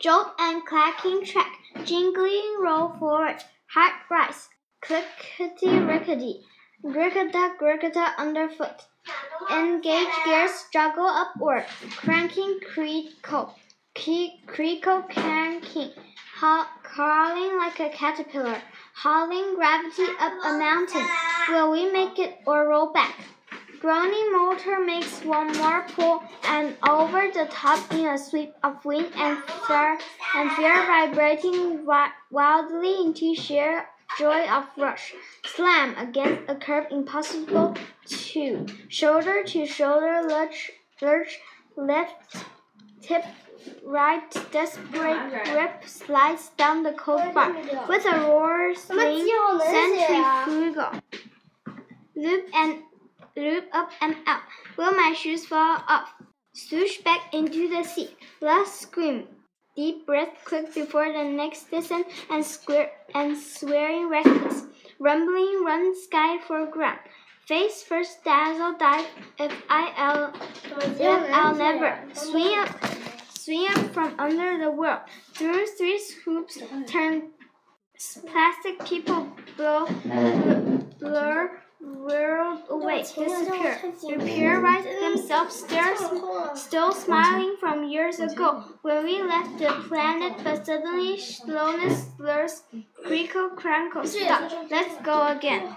Jolt and clacking track, jingling roll forward, hard rise, clickety rickety, gricketa gricketa underfoot. Engage gears, juggle upward, cranking creakle, creakle cranking, crawling like a caterpillar, hauling gravity up a mountain. Will we make it or roll back? Groaning motor makes one more pull and over the top in a sweep of wind and fear, and fear vibrating wildly into sheer joy of rush. Slam against a curve impossible to. Shoulder to shoulder lurch, lurch left tip right desperate grip slides down the cold bar with a roar swing centrifugal loop and loop up and out. Will my shoes fall off? Swoosh back into the seat. Last scream. Deep breath quick before the next descent and square and swearing reckless. Rumbling run sky for ground. Face first dazzle dive if I'll if I'll never swing up swing up from under the world. Through three swoops turn plastic people blow blur whirled away, disappear, repairized themselves, still, still smiling from years ago when we left the planet, but suddenly slowness slurs, crinkle, crankle, stop. Let's go again.